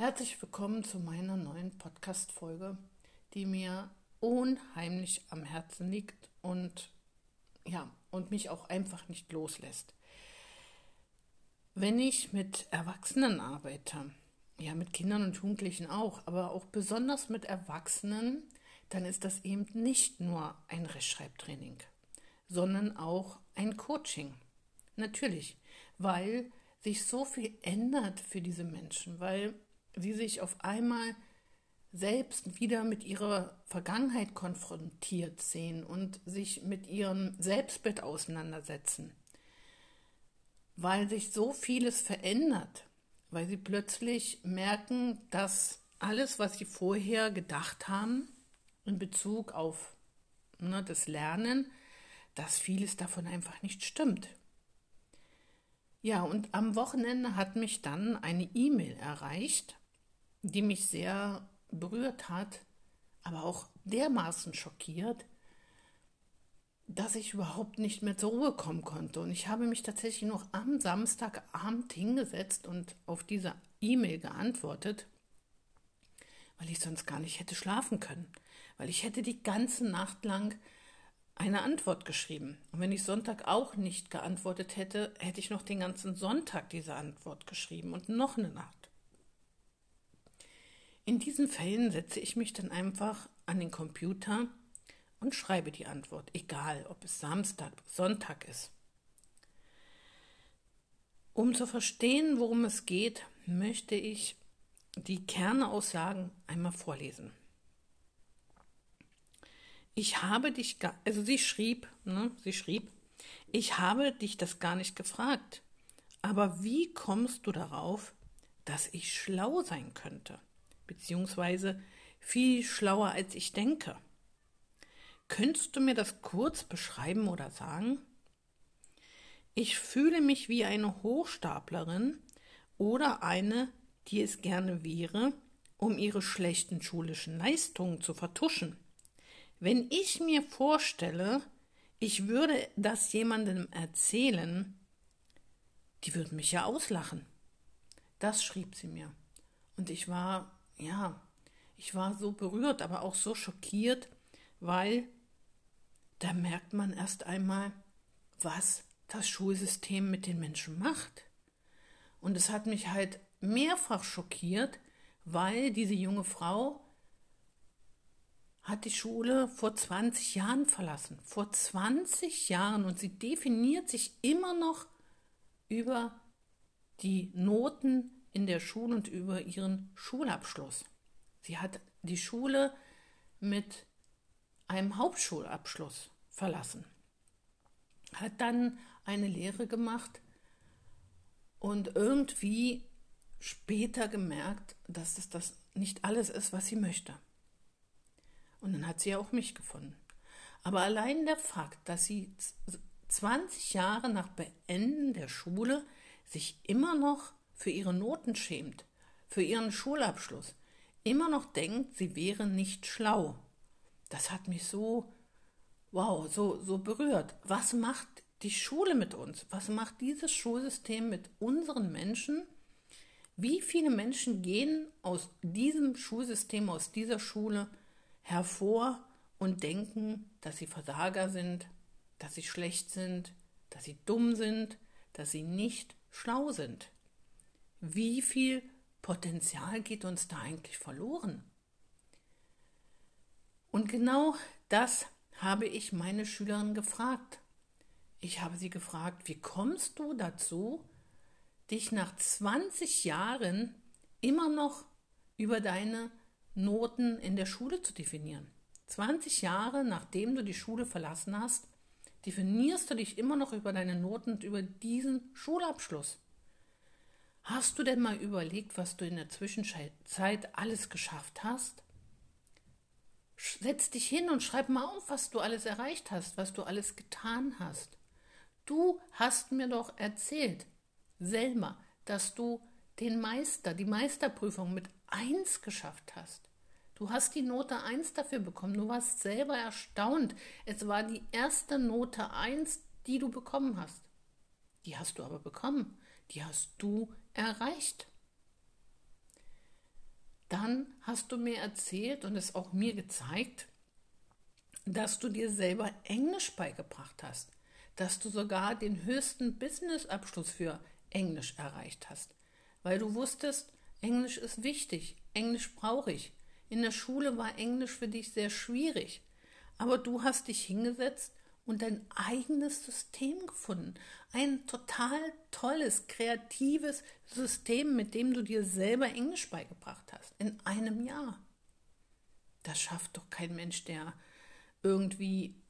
Herzlich willkommen zu meiner neuen Podcast-Folge, die mir unheimlich am Herzen liegt und ja, und mich auch einfach nicht loslässt. Wenn ich mit Erwachsenen arbeite, ja, mit Kindern und Jugendlichen auch, aber auch besonders mit Erwachsenen, dann ist das eben nicht nur ein Rechtschreibtraining, sondern auch ein Coaching. Natürlich, weil sich so viel ändert für diese Menschen, weil sie sich auf einmal selbst wieder mit ihrer Vergangenheit konfrontiert sehen und sich mit ihrem Selbstbild auseinandersetzen, weil sich so vieles verändert, weil sie plötzlich merken, dass alles, was sie vorher gedacht haben in Bezug auf ne, das Lernen, dass vieles davon einfach nicht stimmt. Ja, und am Wochenende hat mich dann eine E-Mail erreicht die mich sehr berührt hat, aber auch dermaßen schockiert, dass ich überhaupt nicht mehr zur Ruhe kommen konnte. Und ich habe mich tatsächlich noch am Samstagabend hingesetzt und auf diese E-Mail geantwortet, weil ich sonst gar nicht hätte schlafen können. Weil ich hätte die ganze Nacht lang eine Antwort geschrieben. Und wenn ich Sonntag auch nicht geantwortet hätte, hätte ich noch den ganzen Sonntag diese Antwort geschrieben und noch eine Nacht. In diesen Fällen setze ich mich dann einfach an den Computer und schreibe die Antwort, egal ob es Samstag, Sonntag ist. Um zu verstehen, worum es geht, möchte ich die Kernaussagen einmal vorlesen. Ich habe dich, also sie schrieb, ne, sie schrieb, ich habe dich das gar nicht gefragt. Aber wie kommst du darauf, dass ich schlau sein könnte? Beziehungsweise viel schlauer als ich denke. Könntest du mir das kurz beschreiben oder sagen? Ich fühle mich wie eine Hochstaplerin oder eine, die es gerne wäre, um ihre schlechten schulischen Leistungen zu vertuschen. Wenn ich mir vorstelle, ich würde das jemandem erzählen, die würden mich ja auslachen. Das schrieb sie mir. Und ich war ja, ich war so berührt, aber auch so schockiert, weil da merkt man erst einmal, was das Schulsystem mit den Menschen macht. Und es hat mich halt mehrfach schockiert, weil diese junge Frau hat die Schule vor 20 Jahren verlassen. Vor 20 Jahren. Und sie definiert sich immer noch über die Noten in der Schule und über ihren Schulabschluss. Sie hat die Schule mit einem Hauptschulabschluss verlassen, hat dann eine Lehre gemacht und irgendwie später gemerkt, dass es das nicht alles ist, was sie möchte. Und dann hat sie auch mich gefunden. Aber allein der Fakt, dass sie 20 Jahre nach Beenden der Schule sich immer noch für ihre Noten schämt, für ihren Schulabschluss, immer noch denkt, sie wäre nicht schlau. Das hat mich so, wow, so, so berührt. Was macht die Schule mit uns? Was macht dieses Schulsystem mit unseren Menschen? Wie viele Menschen gehen aus diesem Schulsystem, aus dieser Schule hervor und denken, dass sie Versager sind, dass sie schlecht sind, dass sie dumm sind, dass sie nicht schlau sind? Wie viel Potenzial geht uns da eigentlich verloren? Und genau das habe ich meine Schülerin gefragt. Ich habe sie gefragt, wie kommst du dazu, dich nach 20 Jahren immer noch über deine Noten in der Schule zu definieren? 20 Jahre nachdem du die Schule verlassen hast, definierst du dich immer noch über deine Noten und über diesen Schulabschluss. Hast du denn mal überlegt, was du in der Zwischenzeit alles geschafft hast? Setz dich hin und schreib mal auf, was du alles erreicht hast, was du alles getan hast. Du hast mir doch erzählt, Selma, dass du den Meister, die Meisterprüfung mit 1 geschafft hast. Du hast die Note 1 dafür bekommen. Du warst selber erstaunt. Es war die erste Note 1, die du bekommen hast. Die hast du aber bekommen. Die hast du erreicht. dann hast du mir erzählt und es auch mir gezeigt, dass du dir selber Englisch beigebracht hast, dass du sogar den höchsten Businessabschluss für Englisch erreicht hast, weil du wusstest, Englisch ist wichtig, Englisch brauche ich. In der Schule war Englisch für dich sehr schwierig, aber du hast dich hingesetzt und dein eigenes System gefunden. Ein total tolles, kreatives System, mit dem du dir selber Englisch beigebracht hast. In einem Jahr. Das schafft doch kein Mensch, der irgendwie,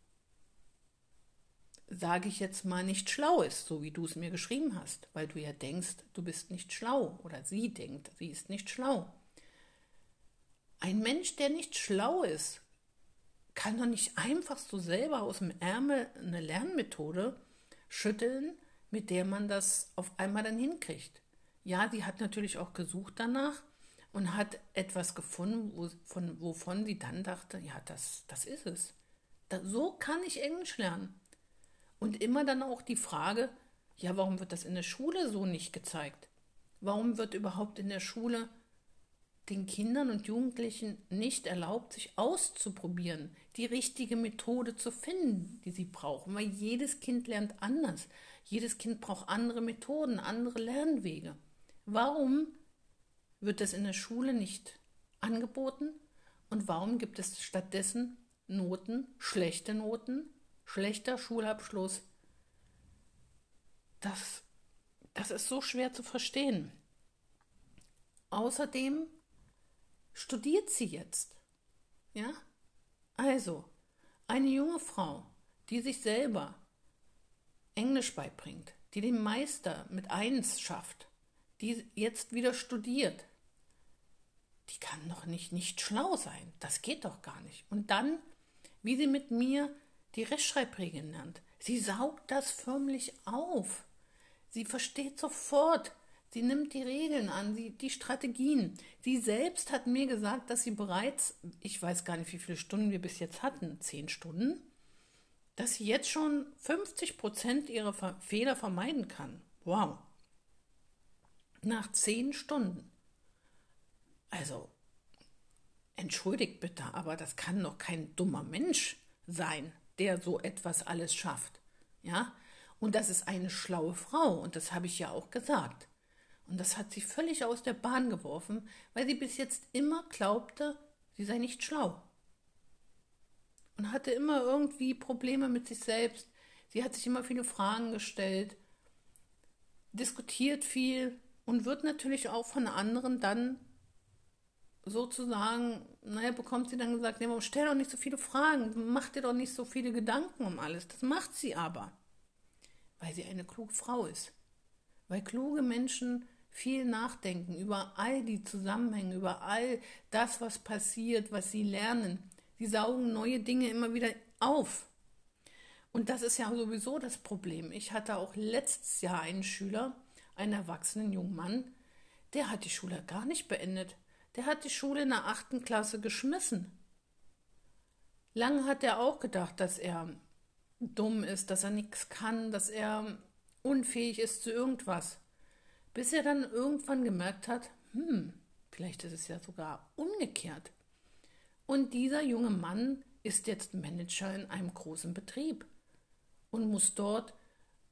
sage ich jetzt mal, nicht schlau ist, so wie du es mir geschrieben hast, weil du ja denkst, du bist nicht schlau oder sie denkt, sie ist nicht schlau. Ein Mensch, der nicht schlau ist, kann doch nicht einfach so selber aus dem Ärmel eine Lernmethode schütteln, mit der man das auf einmal dann hinkriegt. Ja, sie hat natürlich auch gesucht danach und hat etwas gefunden, wo, von, wovon sie dann dachte, ja, das, das ist es. Da, so kann ich Englisch lernen. Und immer dann auch die Frage, ja, warum wird das in der Schule so nicht gezeigt? Warum wird überhaupt in der Schule den Kindern und Jugendlichen nicht erlaubt, sich auszuprobieren, die richtige Methode zu finden, die sie brauchen, weil jedes Kind lernt anders. Jedes Kind braucht andere Methoden, andere Lernwege. Warum wird das in der Schule nicht angeboten und warum gibt es stattdessen Noten, schlechte Noten, schlechter Schulabschluss? Das, das ist so schwer zu verstehen. Außerdem studiert sie jetzt. Ja? Also, eine junge Frau, die sich selber Englisch beibringt, die den Meister mit eins schafft, die jetzt wieder studiert, die kann doch nicht nicht schlau sein. Das geht doch gar nicht. Und dann, wie sie mit mir die Rechtschreibregeln lernt, sie saugt das förmlich auf. Sie versteht sofort, Sie nimmt die Regeln an, sie, die Strategien. Sie selbst hat mir gesagt, dass sie bereits, ich weiß gar nicht, wie viele Stunden wir bis jetzt hatten, zehn Stunden, dass sie jetzt schon 50 Prozent ihrer Fehler vermeiden kann. Wow. Nach zehn Stunden. Also, entschuldigt bitte, aber das kann doch kein dummer Mensch sein, der so etwas alles schafft. Ja? Und das ist eine schlaue Frau, und das habe ich ja auch gesagt. Und das hat sie völlig aus der Bahn geworfen, weil sie bis jetzt immer glaubte, sie sei nicht schlau. Und hatte immer irgendwie Probleme mit sich selbst. Sie hat sich immer viele Fragen gestellt, diskutiert viel und wird natürlich auch von anderen dann sozusagen, naja, bekommt sie dann gesagt, nee, stell doch nicht so viele Fragen, mach dir doch nicht so viele Gedanken um alles. Das macht sie aber, weil sie eine kluge Frau ist. Weil kluge Menschen viel nachdenken über all die Zusammenhänge, über all das, was passiert, was sie lernen. Sie saugen neue Dinge immer wieder auf. Und das ist ja sowieso das Problem. Ich hatte auch letztes Jahr einen Schüler, einen erwachsenen jungen Mann, der hat die Schule gar nicht beendet. Der hat die Schule in der achten Klasse geschmissen. Lange hat er auch gedacht, dass er dumm ist, dass er nichts kann, dass er unfähig ist zu irgendwas bis er dann irgendwann gemerkt hat, hm, vielleicht ist es ja sogar umgekehrt. Und dieser junge Mann ist jetzt Manager in einem großen Betrieb und muss dort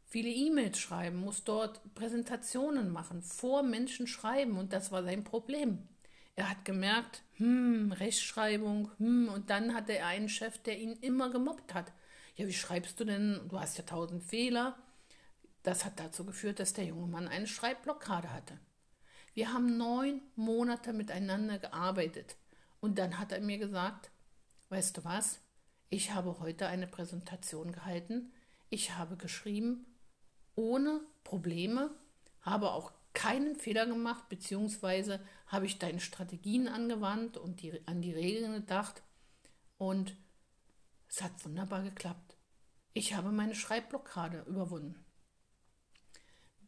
viele E-Mails schreiben, muss dort Präsentationen machen, vor Menschen schreiben und das war sein Problem. Er hat gemerkt, hm, Rechtschreibung, hm, und dann hatte er einen Chef, der ihn immer gemobbt hat. Ja, wie schreibst du denn? Du hast ja tausend Fehler. Das hat dazu geführt, dass der junge Mann eine Schreibblockade hatte. Wir haben neun Monate miteinander gearbeitet und dann hat er mir gesagt, weißt du was, ich habe heute eine Präsentation gehalten, ich habe geschrieben ohne Probleme, habe auch keinen Fehler gemacht, beziehungsweise habe ich deine Strategien angewandt und die, an die Regeln gedacht und es hat wunderbar geklappt. Ich habe meine Schreibblockade überwunden.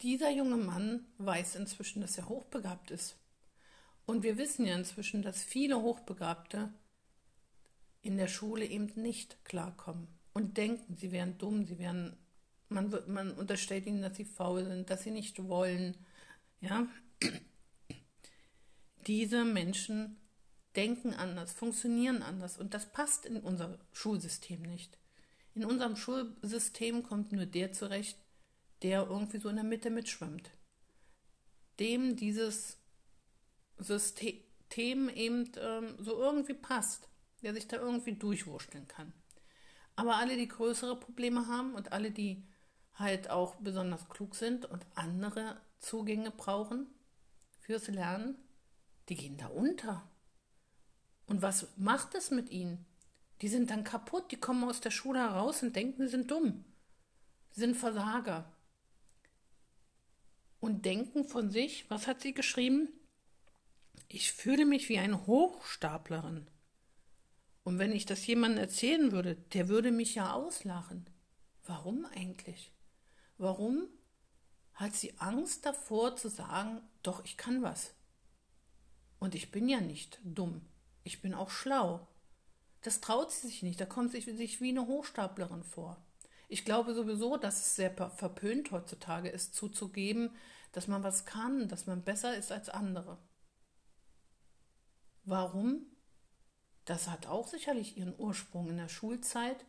Dieser junge Mann weiß inzwischen, dass er hochbegabt ist. Und wir wissen ja inzwischen, dass viele Hochbegabte in der Schule eben nicht klarkommen und denken, sie wären dumm, sie wären, man, man unterstellt ihnen, dass sie faul sind, dass sie nicht wollen. Ja? diese Menschen denken anders, funktionieren anders und das passt in unser Schulsystem nicht. In unserem Schulsystem kommt nur der zurecht, der irgendwie so in der Mitte mitschwimmt. Dem dieses System eben ähm, so irgendwie passt, der sich da irgendwie durchwurschteln kann. Aber alle, die größere Probleme haben und alle, die halt auch besonders klug sind und andere Zugänge brauchen fürs Lernen, die gehen da unter. Und was macht es mit ihnen? Die sind dann kaputt, die kommen aus der Schule heraus und denken, sie sind dumm, sind Versager. Und denken von sich, was hat sie geschrieben? Ich fühle mich wie eine Hochstaplerin. Und wenn ich das jemandem erzählen würde, der würde mich ja auslachen. Warum eigentlich? Warum hat sie Angst davor zu sagen, doch, ich kann was? Und ich bin ja nicht dumm. Ich bin auch schlau. Das traut sie sich nicht. Da kommt sie sich wie eine Hochstaplerin vor. Ich glaube sowieso, dass es sehr verpönt heutzutage ist, zuzugeben, dass man was kann, dass man besser ist als andere. Warum? Das hat auch sicherlich ihren Ursprung in der Schulzeit,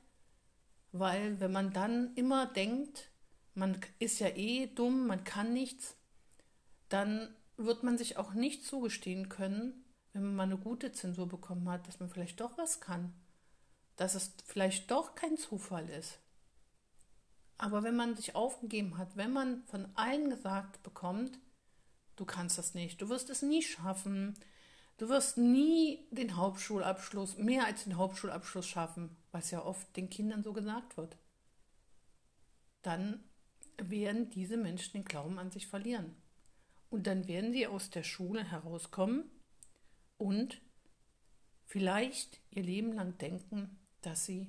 weil wenn man dann immer denkt, man ist ja eh dumm, man kann nichts, dann wird man sich auch nicht zugestehen können, wenn man mal eine gute Zensur bekommen hat, dass man vielleicht doch was kann, dass es vielleicht doch kein Zufall ist. Aber wenn man sich aufgegeben hat, wenn man von allen gesagt bekommt, du kannst das nicht, du wirst es nie schaffen, du wirst nie den Hauptschulabschluss, mehr als den Hauptschulabschluss schaffen, was ja oft den Kindern so gesagt wird, dann werden diese Menschen den Glauben an sich verlieren. Und dann werden sie aus der Schule herauskommen und vielleicht ihr Leben lang denken, dass sie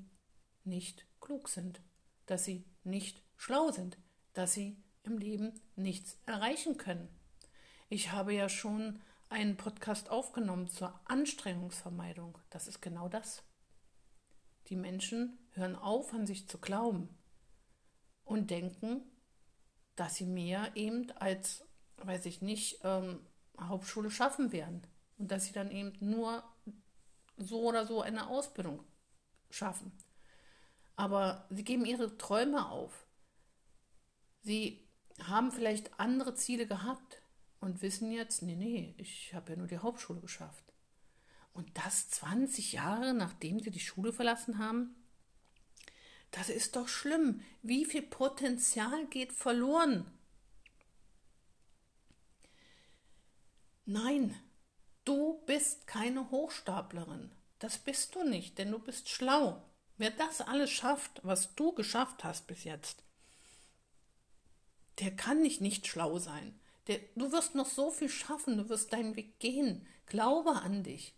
nicht klug sind, dass sie nicht schlau sind, dass sie im Leben nichts erreichen können. Ich habe ja schon einen Podcast aufgenommen zur Anstrengungsvermeidung. Das ist genau das. Die Menschen hören auf, an sich zu glauben und denken, dass sie mehr eben als, weiß ich nicht, ähm, Hauptschule schaffen werden und dass sie dann eben nur so oder so eine Ausbildung schaffen. Aber sie geben ihre Träume auf. Sie haben vielleicht andere Ziele gehabt und wissen jetzt, nee, nee, ich habe ja nur die Hauptschule geschafft. Und das 20 Jahre nachdem sie die Schule verlassen haben, das ist doch schlimm. Wie viel Potenzial geht verloren? Nein, du bist keine Hochstaplerin. Das bist du nicht, denn du bist schlau. Wer das alles schafft, was du geschafft hast bis jetzt, der kann nicht nicht schlau sein. Der, du wirst noch so viel schaffen, du wirst deinen Weg gehen. Glaube an dich.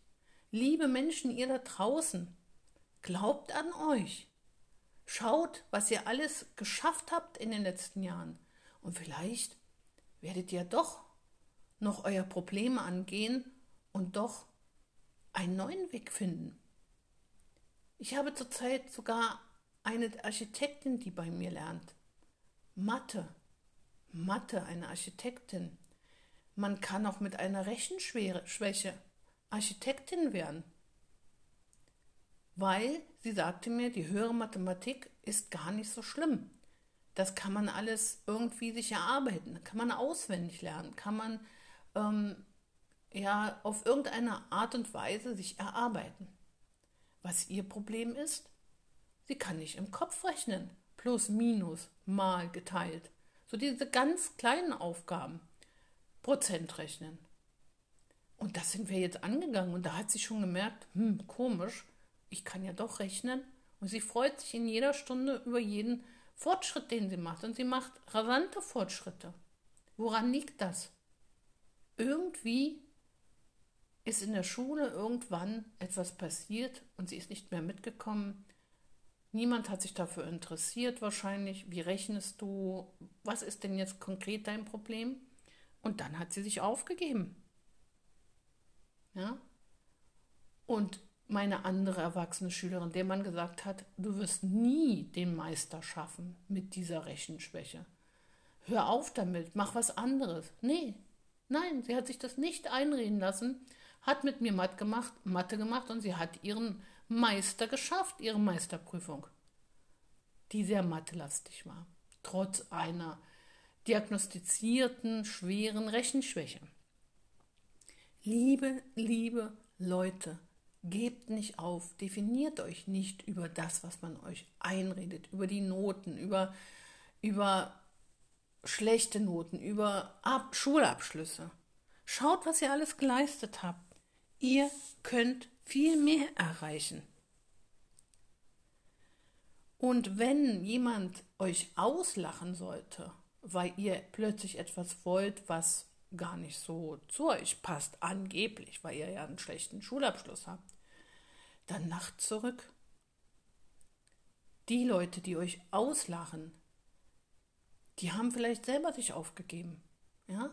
Liebe Menschen, ihr da draußen, glaubt an euch. Schaut, was ihr alles geschafft habt in den letzten Jahren. Und vielleicht werdet ihr doch noch euer Problem angehen und doch einen neuen Weg finden. Ich habe zurzeit sogar eine Architektin, die bei mir lernt. Mathe. Mathe, eine Architektin. Man kann auch mit einer Rechenschwäche Architektin werden. Weil sie sagte mir, die höhere Mathematik ist gar nicht so schlimm. Das kann man alles irgendwie sich erarbeiten, kann man auswendig lernen, kann man ähm, ja auf irgendeine Art und Weise sich erarbeiten. Was ihr Problem ist? Sie kann nicht im Kopf rechnen. Plus, minus, mal, geteilt. So diese ganz kleinen Aufgaben. Prozent rechnen. Und das sind wir jetzt angegangen. Und da hat sie schon gemerkt, hm, komisch, ich kann ja doch rechnen. Und sie freut sich in jeder Stunde über jeden Fortschritt, den sie macht. Und sie macht rasante Fortschritte. Woran liegt das? Irgendwie ist in der Schule irgendwann etwas passiert und sie ist nicht mehr mitgekommen. Niemand hat sich dafür interessiert wahrscheinlich. Wie rechnest du? Was ist denn jetzt konkret dein Problem? Und dann hat sie sich aufgegeben. Ja? Und meine andere erwachsene Schülerin, der man gesagt hat, du wirst nie den Meister schaffen mit dieser Rechenschwäche. Hör auf damit, mach was anderes. Nee, Nein, sie hat sich das nicht einreden lassen, hat mit mir Mathe gemacht, Mathe gemacht und sie hat ihren Meister geschafft, ihre Meisterprüfung, die sehr mathelastig war, trotz einer diagnostizierten schweren Rechenschwäche. Liebe, liebe Leute, gebt nicht auf, definiert euch nicht über das, was man euch einredet, über die Noten, über, über schlechte Noten, über Ab Schulabschlüsse. Schaut, was ihr alles geleistet habt. Ihr könnt viel mehr erreichen. Und wenn jemand euch auslachen sollte, weil ihr plötzlich etwas wollt, was gar nicht so zu euch passt, angeblich, weil ihr ja einen schlechten Schulabschluss habt, dann lacht zurück. Die Leute, die euch auslachen, die haben vielleicht selber sich aufgegeben. Ja?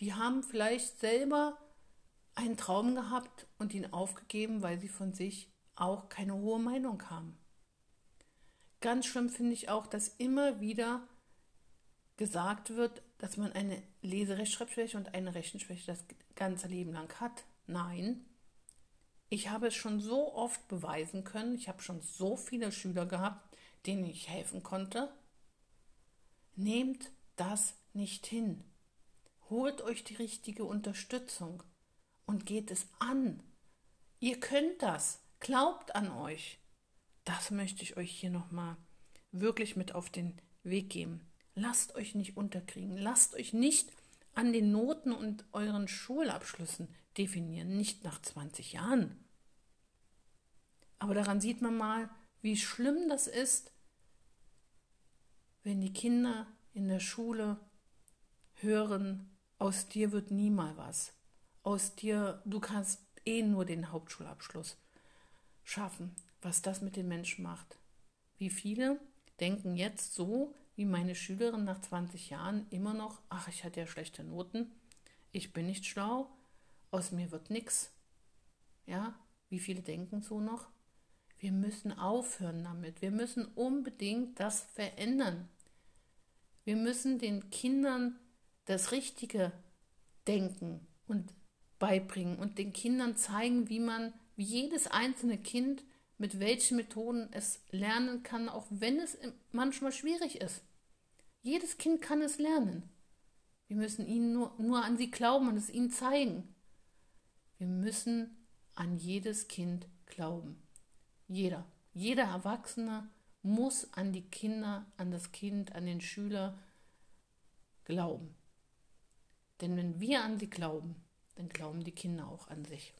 Die haben vielleicht selber einen Traum gehabt und ihn aufgegeben, weil sie von sich auch keine hohe Meinung haben. Ganz schlimm finde ich auch, dass immer wieder gesagt wird, dass man eine Leserechtschreibschwäche und eine Rechenschwäche das ganze Leben lang hat. Nein, ich habe es schon so oft beweisen können. Ich habe schon so viele Schüler gehabt, denen ich helfen konnte. Nehmt das nicht hin. Holt euch die richtige Unterstützung und geht es an. Ihr könnt das. Glaubt an euch. Das möchte ich euch hier nochmal wirklich mit auf den Weg geben. Lasst euch nicht unterkriegen. Lasst euch nicht an den Noten und euren Schulabschlüssen definieren, nicht nach 20 Jahren. Aber daran sieht man mal, wie schlimm das ist, wenn die Kinder in der Schule hören, aus dir wird nie mal was. Aus dir, du kannst eh nur den Hauptschulabschluss schaffen. Was das mit den Menschen macht. Wie viele denken jetzt so, wie meine Schülerin nach 20 Jahren immer noch, ach, ich hatte ja schlechte Noten, ich bin nicht schlau, aus mir wird nichts. Ja, wie viele denken so noch? Wir müssen aufhören damit. Wir müssen unbedingt das verändern. Wir müssen den Kindern das richtige Denken und beibringen und den Kindern zeigen, wie man, wie jedes einzelne Kind mit welchen Methoden es lernen kann, auch wenn es manchmal schwierig ist. Jedes Kind kann es lernen. Wir müssen ihnen nur, nur an sie glauben und es ihnen zeigen. Wir müssen an jedes Kind glauben. Jeder, jeder Erwachsene muss an die Kinder, an das Kind, an den Schüler glauben. Denn wenn wir an sie glauben, dann glauben die Kinder auch an sich.